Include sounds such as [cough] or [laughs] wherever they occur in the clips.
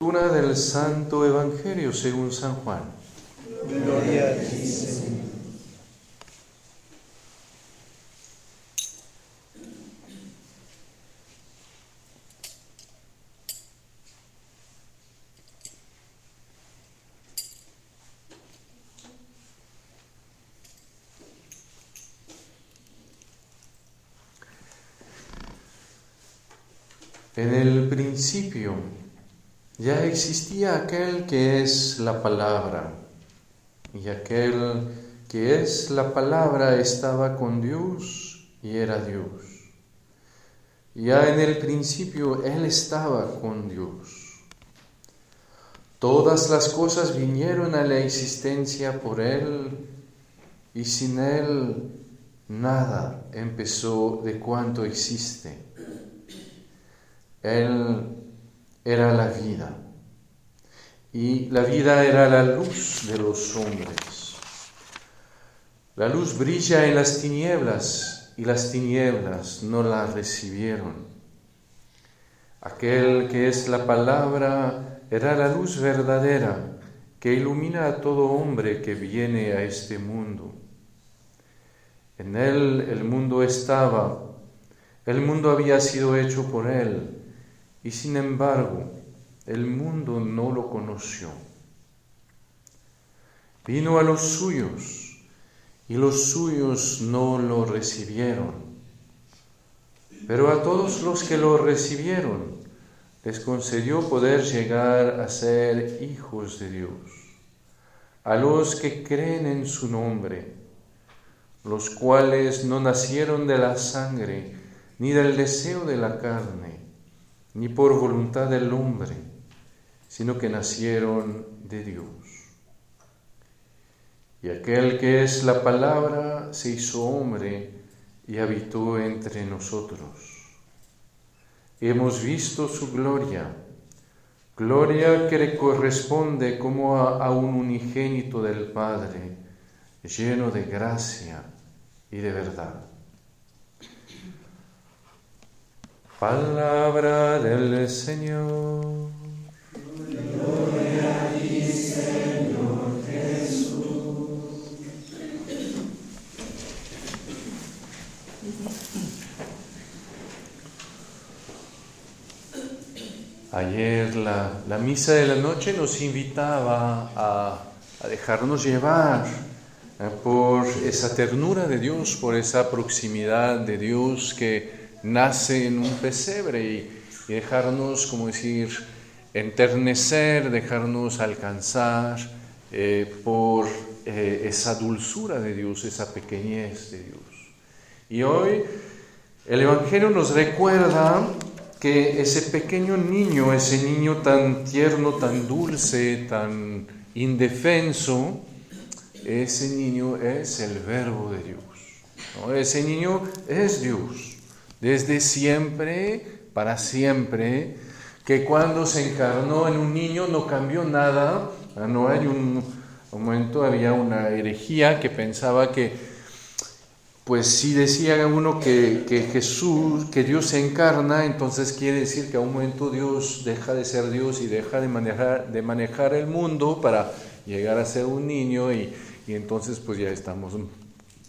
Lectura del Santo Evangelio según San Juan. Gloria a ti, Señor. En el principio ya existía aquel que es la palabra, y aquel que es la palabra estaba con Dios y era Dios. Ya en el principio Él estaba con Dios. Todas las cosas vinieron a la existencia por Él y sin Él nada empezó de cuanto existe. Él era la vida y la vida era la luz de los hombres. La luz brilla en las tinieblas y las tinieblas no la recibieron. Aquel que es la palabra era la luz verdadera que ilumina a todo hombre que viene a este mundo. En él el mundo estaba, el mundo había sido hecho por él y sin embargo el mundo no lo conoció. Vino a los suyos y los suyos no lo recibieron. Pero a todos los que lo recibieron les concedió poder llegar a ser hijos de Dios, a los que creen en su nombre, los cuales no nacieron de la sangre ni del deseo de la carne ni por voluntad del hombre, sino que nacieron de Dios. Y aquel que es la palabra se hizo hombre y habitó entre nosotros. Hemos visto su gloria, gloria que le corresponde como a, a un unigénito del Padre, lleno de gracia y de verdad. Palabra del Señor. Gloria a ti, Señor Jesús. Ayer la, la misa de la noche nos invitaba a, a dejarnos llevar eh, por esa ternura de Dios, por esa proximidad de Dios que nace en un pesebre y, dejarnos, como decir, enternecer, dejarnos alcanzar eh, por eh, esa dulzura de Dios, esa pequeñez de Dios. Y hoy el Evangelio nos recuerda que ese pequeño niño, ese niño tan tierno, tan dulce, tan indefenso, ese niño es el verbo de Dios. Ese niño es Dios desde siempre, para siempre, que cuando se encarnó en un niño no cambió nada. No hay un, momento, había una herejía que pensaba que, pues si decía uno que, que, Jesús, que Dios se encarna, entonces quiere decir que a un momento Dios deja de ser Dios y deja de manejar, de manejar el mundo para llegar a ser un niño y, y entonces pues ya estamos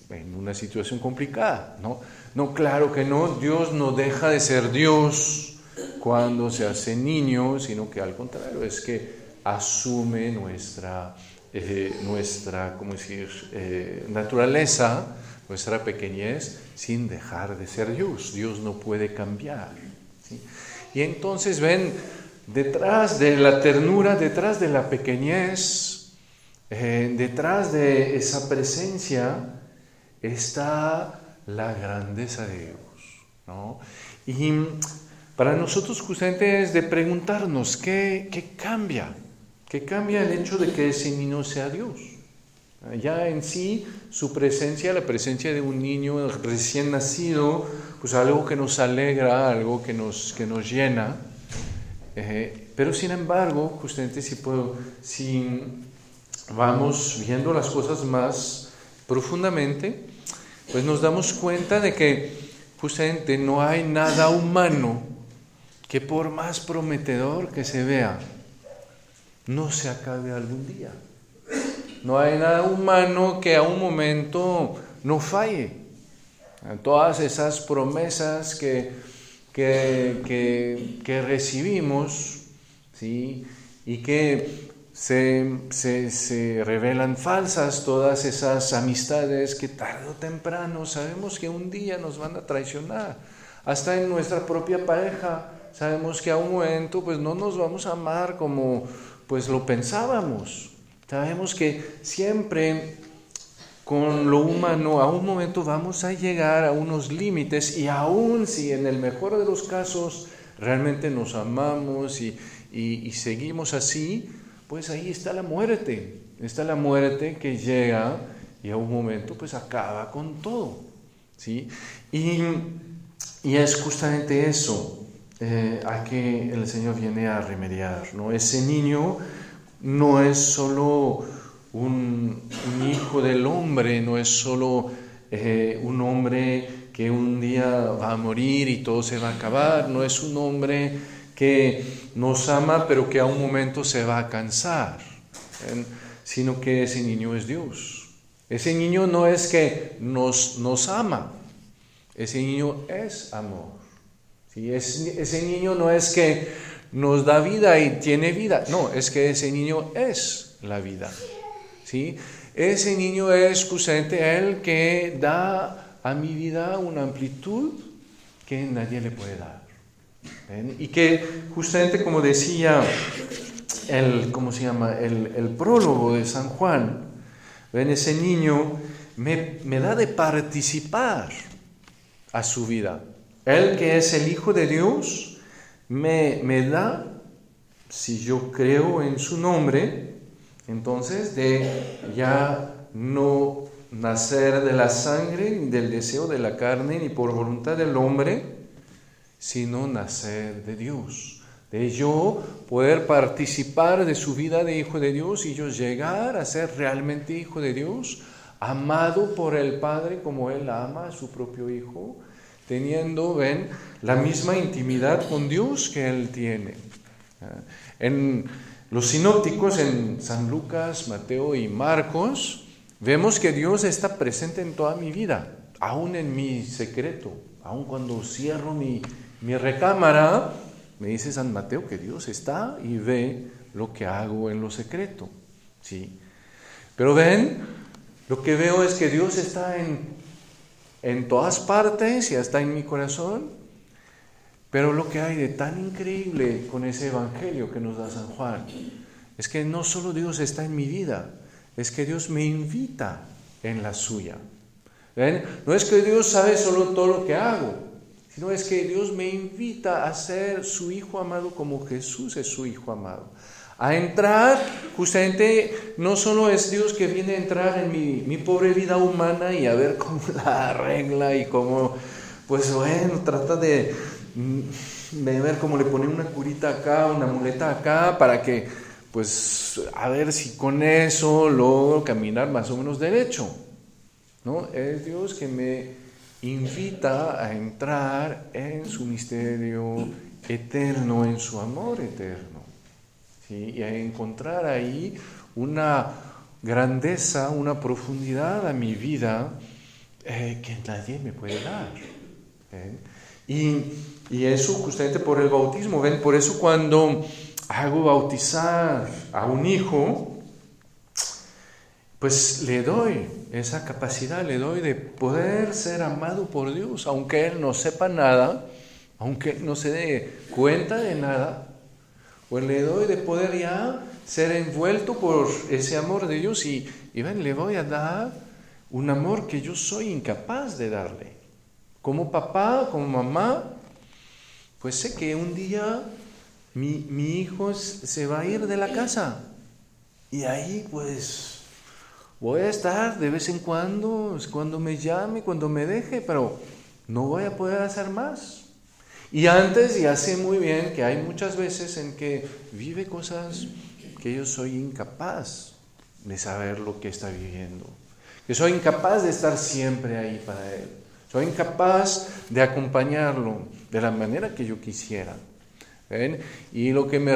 en una situación complicada, ¿no? No, claro que no, Dios no deja de ser Dios cuando se hace niño, sino que al contrario, es que asume nuestra, eh, nuestra ¿cómo decir?, eh, naturaleza, nuestra pequeñez, sin dejar de ser Dios. Dios no puede cambiar. Y entonces ven, detrás de la ternura, detrás de la pequeñez, eh, detrás de esa presencia, está la grandeza de Dios. ¿no? Y para nosotros justamente es de preguntarnos qué, qué cambia, qué cambia el hecho de que ese niño sea Dios. Ya en sí, su presencia, la presencia de un niño recién nacido, pues algo que nos alegra, algo que nos, que nos llena. Eh, pero sin embargo, justamente si, puedo, si vamos viendo las cosas más profundamente, pues nos damos cuenta de que justamente no hay nada humano que por más prometedor que se vea, no se acabe algún día. No hay nada humano que a un momento no falle. Todas esas promesas que, que, que, recibimos ¿sí? y que se, se, se, revelan falsas, todas esas amistades que tarde o temprano sabemos que un día nos van a traicionar. Hasta en nuestra propia pareja sabemos que a un momento pues no nos vamos a amar como pues lo pensábamos. Sabemos que siempre con lo humano a un momento vamos a llegar a unos límites y aún si en el mejor de los casos realmente nos amamos y, y, seguimos así, pues ahí está la muerte. Está la muerte que llega y a un momento pues acaba con todo. ¿sí? Y, es justamente eso eh, a que el Señor viene a remediar. ¿no? Ese niño no es solo un, hijo del hombre, no es solo eh, un hombre que un día va a morir y todo se va a acabar, no es un hombre que nos ama pero que a un momento se va a cansar, sino que ese niño es Dios. Ese niño no es que nos, nos ama, ese niño es amor. ese niño no es que nos da vida y tiene vida, no, es que ese niño es la vida. ¿sí? Ese niño es el que da a mi vida una amplitud que nadie le puede dar. Y que justamente como decía el, ¿cómo se llama? El, prólogo de San Juan, ¿ven? ese niño me, me da de participar a su vida. Él que es el Hijo de Dios, me, me da, si yo creo en su nombre, entonces de ya no nacer de la sangre, ni del deseo de la carne, ni por voluntad del hombre, sino nacer de Dios. De yo poder participar de su vida de hijo de Dios y yo llegar a ser realmente hijo de Dios, amado por el Padre como Él ama a su propio Hijo, teniendo, ven, la misma intimidad con Dios que Él tiene. En los sinópticos, en San Lucas, Mateo y Marcos, vemos que Dios está presente en toda mi vida, aún en mi secreto, aún cuando cierro mi, mi recámara, me dice San Mateo que Dios está y ve lo que hago en lo secreto. ¿sí? Pero ven, lo que veo es que Dios está en en todas partes y hasta en mi corazón. Pero lo que hay de tan increíble con ese Evangelio que nos da San Juan es que no solo Dios está en mi vida, es que Dios me invita en la suya. ¿Ven? No es que Dios sabe solo todo lo que hago, sino es que Dios me invita a ser su Hijo amado como Jesús es su Hijo amado a entrar, justamente no solo es Dios que viene a entrar en mi, mi, pobre vida humana y a ver cómo [laughs] la arregla y cómo, pues bueno, trata de, mm, de ver cómo le pone una curita acá, una muleta acá, para que, pues, a ver si con eso logro caminar más o menos derecho. ¿no? Es Dios que me invita a entrar en su misterio eterno, en su amor eterno y a encontrar ahí una grandeza, una profundidad a mi vida eh, que nadie me puede dar. Y, y, eso justamente por el bautismo, ¿ven? Por eso cuando hago bautizar a un hijo, pues le doy esa capacidad, le doy de poder ser amado por Dios, aunque él no sepa nada, aunque no se dé cuenta de nada, pues le doy de poder ya ser envuelto por ese amor de Dios y, y ven, le voy a dar un amor que yo soy incapaz de darle. Como papá, como mamá, pues sé que un día mi, mi hijo se va a ir de la casa y ahí pues voy a estar de vez en cuando, cuando me llame, cuando me deje, pero no voy a poder hacer más. Y antes ya sé muy bien que hay muchas veces en que vive cosas que yo soy incapaz de saber lo que está viviendo. Que soy incapaz de estar siempre ahí para él. Soy incapaz de acompañarlo de la manera que yo quisiera. Y lo que me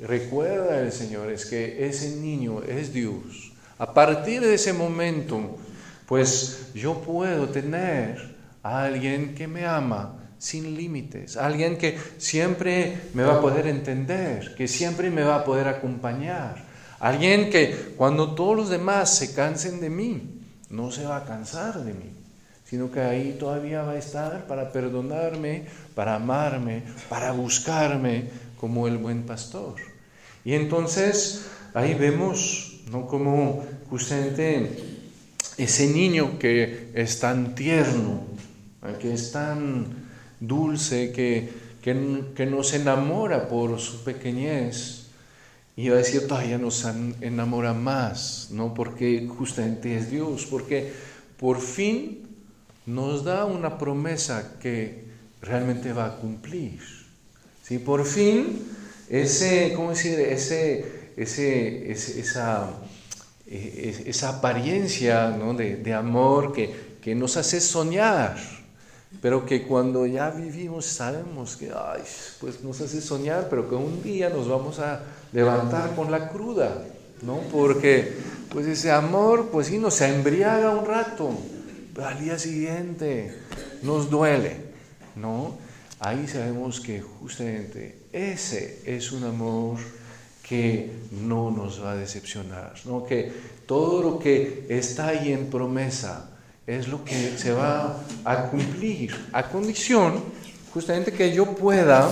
recuerda el Señor es que ese niño es Dios. A partir de ese momento, pues yo puedo tener a alguien que me ama sin límites, alguien que siempre me va a poder entender, que siempre me va a poder acompañar, alguien que cuando todos los demás se cansen de mí, no se va a cansar de mí, sino que ahí todavía va a estar para perdonarme, para amarme, para buscarme como el buen pastor. Y entonces ahí vemos, ¿no? Como justamente ese niño que es tan tierno, que es tan dulce, que, que, nos enamora por su pequeñez, y va a decir, todavía nos enamora más, ¿no? Porque justamente es Dios, porque por fin nos da una promesa que realmente va a cumplir. ¿sí? Por fin, ese, ¿cómo decir? Ese, ese, esa, e, esa apariencia ¿no? de, de, amor que, que nos hace soñar, pero que cuando ya vivimos sabemos que ay, pues nos hace soñar, pero que un día nos vamos a levantar con la cruda, ¿no? Porque pues ese amor, pues sí, nos embriaga un rato, pero al día siguiente nos duele, ¿no? Ahí sabemos que justamente ese es un amor que no nos va a decepcionar, ¿no? Que todo lo que está ahí en promesa es lo que se va a cumplir, a condición justamente que yo pueda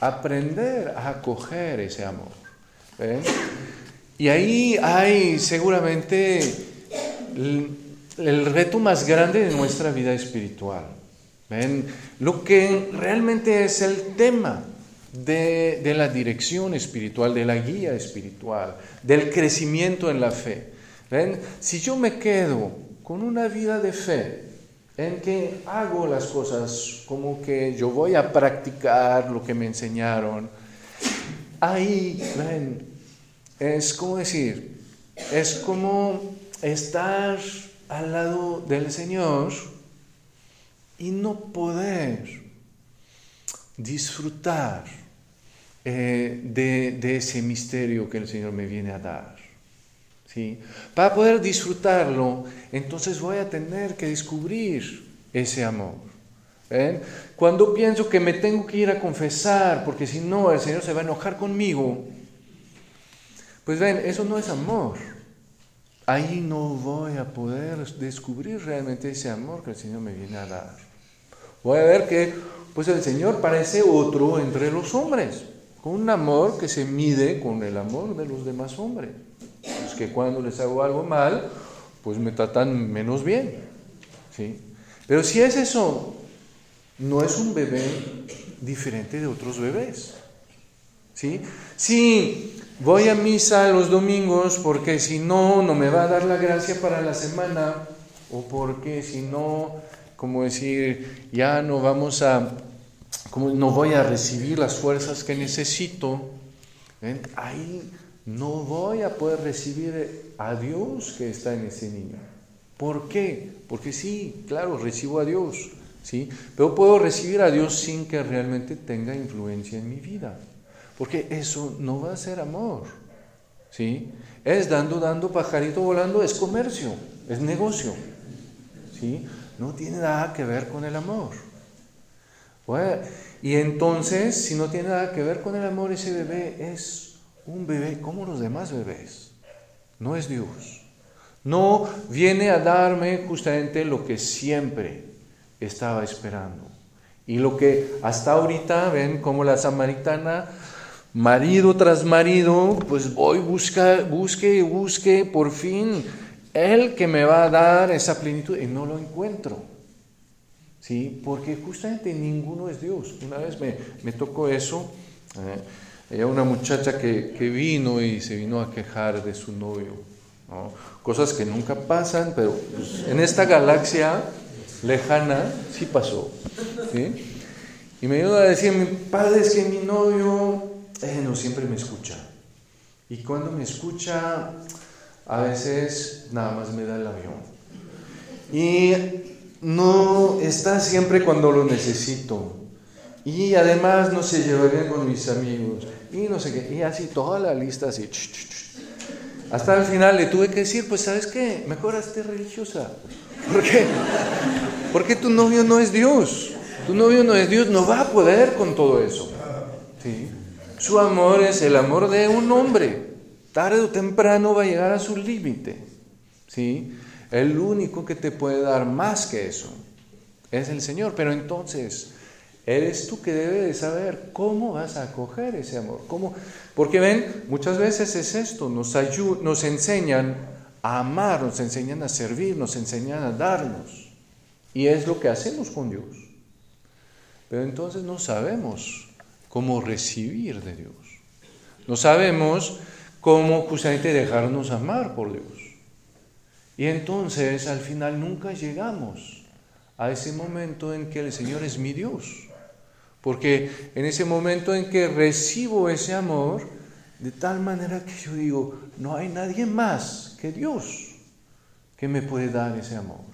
aprender a acoger ese amor. Y ahí hay seguramente el, reto más grande de nuestra vida espiritual. ¿Ven? Lo que realmente es el tema de, la dirección espiritual, de la guía espiritual, del crecimiento en la fe. ¿Ven? Si yo me quedo con una vida de fe, en que hago las cosas como que yo voy a practicar lo que me enseñaron. Ahí, ven, es como decir, es como estar al lado del Señor y no poder disfrutar eh, de, ese misterio que el Señor me viene a dar. Para poder disfrutarlo, entonces voy a tener que descubrir ese amor. Cuando pienso que me tengo que ir a confesar, porque si no el Señor se va a enojar conmigo, pues ven, eso no es amor. Ahí no voy a poder descubrir realmente ese amor que el Señor me viene a dar. Voy a ver que pues el Señor parece otro entre los hombres, un amor que se mide con el amor de los demás hombres que cuando les hago algo mal, pues me tratan menos bien. ¿sí? Pero si es eso, no es un bebé diferente de otros bebés. ¿sí? Si voy a misa los domingos porque si no, no me va a dar la gracia para la semana, o porque si no, como decir, ya no vamos a, como no voy a recibir las fuerzas que necesito, ahí no voy a poder recibir a Dios que está en ese niño. ¿Por qué? Porque sí, claro, recibo a Dios, ¿sí? Pero puedo recibir a Dios sin que realmente tenga influencia en mi vida. Porque eso no va a ser amor, ¿sí? Es dando, dando, pajarito volando, es comercio, es negocio, ¿sí? No tiene nada que ver con el amor. Y entonces, si no tiene nada que ver con el amor, ese bebé es un bebé como los demás bebés. No es Dios. No viene a darme justamente lo que siempre estaba esperando. Y lo que hasta ahorita ven como la samaritana, marido tras marido, pues voy, busca, busque y busque, por fin, Él que me va a dar esa plenitud y no lo encuentro. ¿Sí? Porque justamente ninguno es Dios. Una vez me, me tocó eso. ¿eh? Una muchacha que, que, vino y se vino a quejar de su novio. Cosas que nunca pasan, pero pues, en esta galaxia lejana sí pasó. Y me ayuda a decir, mi padre es que mi novio eh, no siempre me escucha. Y cuando me escucha, a veces nada más me da el avión. Y no está siempre cuando lo necesito. Y además no se lleva bien con mis amigos. y no sé qué, y así toda la lista así. Hasta el final le tuve que decir, pues sabes qué, mejor esté religiosa. ¿Por qué? Porque tu novio no es Dios. Tu novio no es Dios, no va a poder con todo eso. ¿Sí? Su amor es el amor de un hombre. Tarde o temprano va a llegar a su límite. ¿Sí? El único que te puede dar más que eso es el Señor. Pero entonces, eres tú que debes de saber cómo vas a acoger ese amor. ¿Cómo? Porque ven, muchas veces es esto, nos, nos enseñan a amar, nos enseñan a servir, nos enseñan a darnos. Y es lo que hacemos con Dios. Pero entonces no sabemos cómo recibir de Dios. No sabemos cómo justamente dejarnos amar por Dios. Y entonces al final nunca llegamos a ese momento en que el Señor es mi Dios. Porque en ese momento en que recibo ese amor, de tal manera que yo digo, no hay nadie más que Dios que me puede dar ese amor.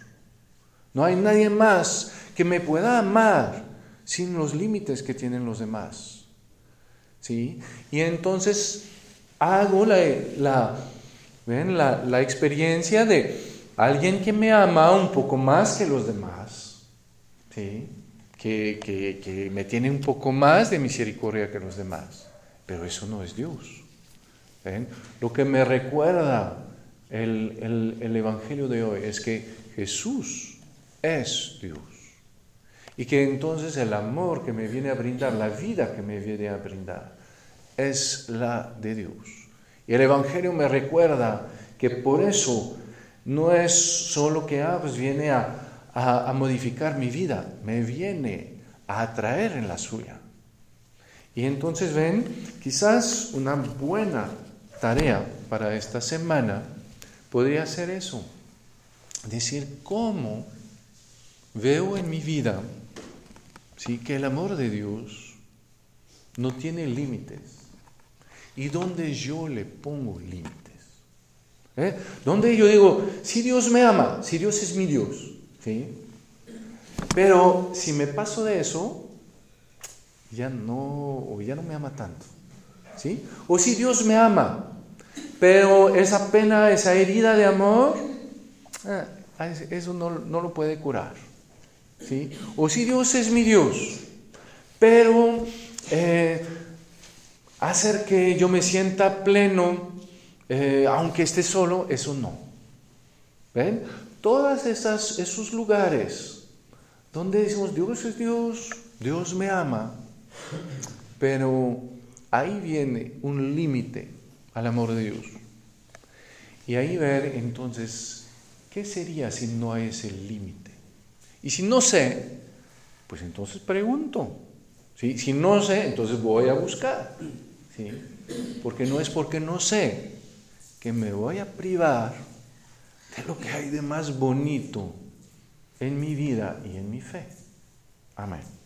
No hay nadie más que me pueda amar sin los límites que tienen los demás. ¿Sí? Y entonces hago la, la, la, experiencia de alguien que me ama un poco más que los demás, ¿sí? que, que, me tiene un poco más de misericordia que los demás. Pero eso no es Dios. Lo que me recuerda el, el, el Evangelio de hoy es que Jesús es Dios. Y que entonces el amor que me viene a brindar, la vida que me viene a brindar, es la de Dios. Y el Evangelio me recuerda que por eso no es solo que ah, pues viene a, modificar mi vida, me viene a atraer en la suya. Y entonces ven, quizás una buena tarea para esta semana podría ser eso, decir cómo veo en mi vida ¿sí? que el amor de Dios no tiene límites y donde yo le pongo límites. ¿Eh? Donde yo digo, si Dios me ama, si Dios es mi Dios, ¿sí? pero si me paso de eso, ya no, o ya no me ama tanto. ¿sí? O si Dios me ama, pero esa pena, esa herida de amor, eh, eso no, no lo puede curar. ¿sí? O si Dios es mi Dios, pero eh, hacer que yo me sienta pleno, eh, aunque esté solo, eso no. ¿Ven? Todas esas, esos lugares donde decimos, Dios es Dios, Dios me ama, pero ahí viene un límite al amor de Dios. Y ahí ver entonces, ¿qué sería si no hay ese límite? Y si no sé, pues entonces pregunto. Si no sé, entonces voy a buscar. ¿Sí? Porque no es porque no sé que me voy a privar de lo que hay de más bonito en mi vida y en mi fe. Amén.